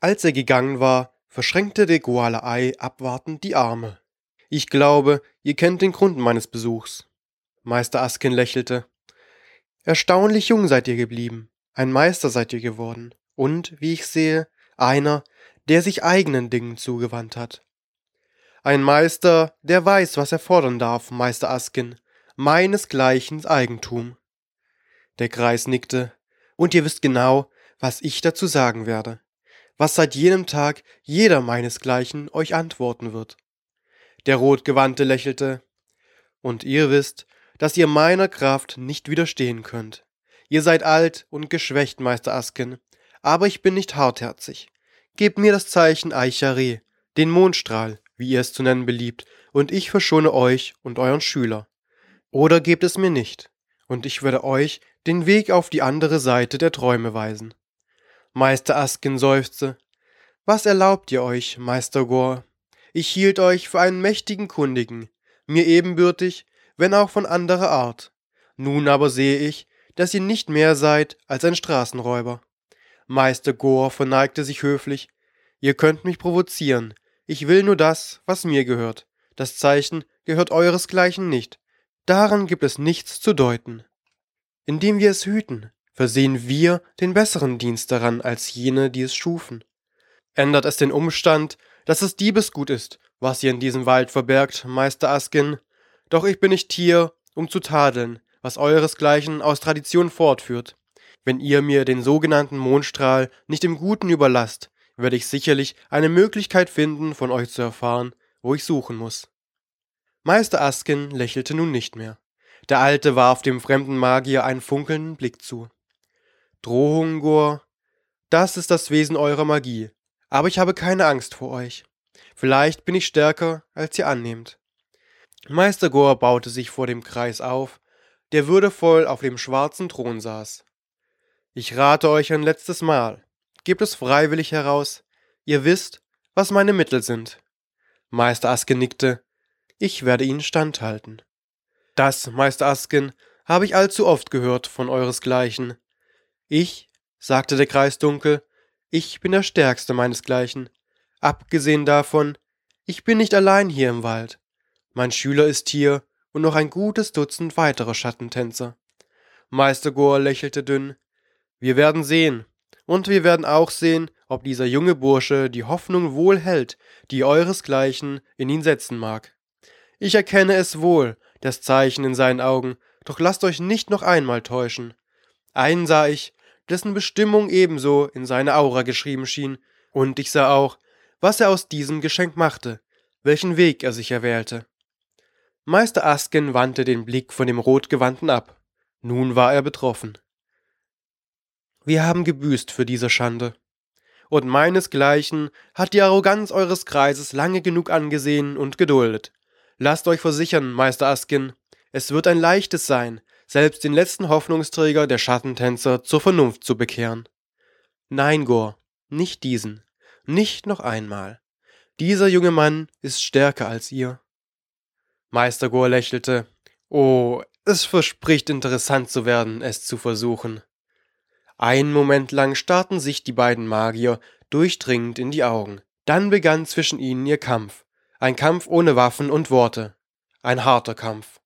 Als er gegangen war, verschränkte der Goalei abwartend die Arme. Ich glaube, ihr kennt den Grund meines Besuchs. Meister Askin lächelte. Erstaunlich jung seid ihr geblieben. Ein Meister seid ihr geworden. Und, wie ich sehe, einer, der sich eigenen Dingen zugewandt hat. Ein Meister, der weiß, was er fordern darf, Meister Askin. Meinesgleichen Eigentum. Der Kreis nickte. Und ihr wisst genau, was ich dazu sagen werde. Was seit jenem Tag jeder meinesgleichen euch antworten wird. Der Rotgewandte lächelte. Und ihr wisst, dass ihr meiner Kraft nicht widerstehen könnt. Ihr seid alt und geschwächt, Meister Asken, aber ich bin nicht hartherzig. Gebt mir das Zeichen Eichare, den Mondstrahl, wie ihr es zu nennen beliebt, und ich verschone euch und euren Schüler. Oder gebt es mir nicht, und ich werde euch den Weg auf die andere Seite der Träume weisen. Meister Asken seufzte. Was erlaubt ihr euch, Meister Gore? Ich hielt euch für einen mächtigen Kundigen, mir ebenbürtig, wenn auch von anderer Art. Nun aber sehe ich, dass ihr nicht mehr seid als ein Straßenräuber. Meister Gore verneigte sich höflich. Ihr könnt mich provozieren. Ich will nur das, was mir gehört. Das Zeichen gehört euresgleichen nicht. Daran gibt es nichts zu deuten. Indem wir es hüten, versehen wir den besseren Dienst daran als jene, die es schufen. Ändert es den Umstand, dass es Diebesgut ist, was ihr in diesem Wald verbergt, Meister Askin, doch ich bin nicht hier, um zu tadeln, was euresgleichen aus Tradition fortführt. Wenn ihr mir den sogenannten Mondstrahl nicht im Guten überlasst, werde ich sicherlich eine Möglichkeit finden, von euch zu erfahren, wo ich suchen muss. Meister Askin lächelte nun nicht mehr. Der Alte warf dem fremden Magier einen funkelnden Blick zu. Drohung, Gor, das ist das Wesen eurer Magie, aber ich habe keine Angst vor euch. Vielleicht bin ich stärker, als ihr annehmt. Meister Gor baute sich vor dem Kreis auf, der würdevoll auf dem schwarzen Thron saß. Ich rate euch ein letztes Mal. Gebt es freiwillig heraus. Ihr wisst, was meine Mittel sind. Meister Asken nickte. Ich werde ihnen standhalten. Das, Meister Asken, habe ich allzu oft gehört von euresgleichen. Ich, sagte der Kreis dunkel, ich bin der Stärkste meinesgleichen. Abgesehen davon, ich bin nicht allein hier im Wald. Mein Schüler ist hier und noch ein gutes Dutzend weiterer Schattentänzer. Meister Gohr lächelte dünn. Wir werden sehen. Und wir werden auch sehen, ob dieser junge Bursche die Hoffnung wohl hält, die euresgleichen in ihn setzen mag. Ich erkenne es wohl, das Zeichen in seinen Augen, doch lasst euch nicht noch einmal täuschen. Einen sah ich, dessen Bestimmung ebenso in seine Aura geschrieben schien, und ich sah auch, was er aus diesem Geschenk machte, welchen Weg er sich erwählte. Meister Asken wandte den Blick von dem Rotgewandten ab. Nun war er betroffen. Wir haben gebüßt für diese Schande. Und meinesgleichen hat die Arroganz eures Kreises lange genug angesehen und geduldet. Lasst euch versichern, Meister Askin, es wird ein leichtes sein, selbst den letzten Hoffnungsträger der Schattentänzer zur Vernunft zu bekehren. Nein, Gor, nicht diesen, nicht noch einmal. Dieser junge Mann ist stärker als ihr. Meister Gore lächelte. Oh, es verspricht interessant zu werden, es zu versuchen. Einen Moment lang starrten sich die beiden Magier durchdringend in die Augen. Dann begann zwischen ihnen ihr Kampf. Ein Kampf ohne Waffen und Worte. Ein harter Kampf.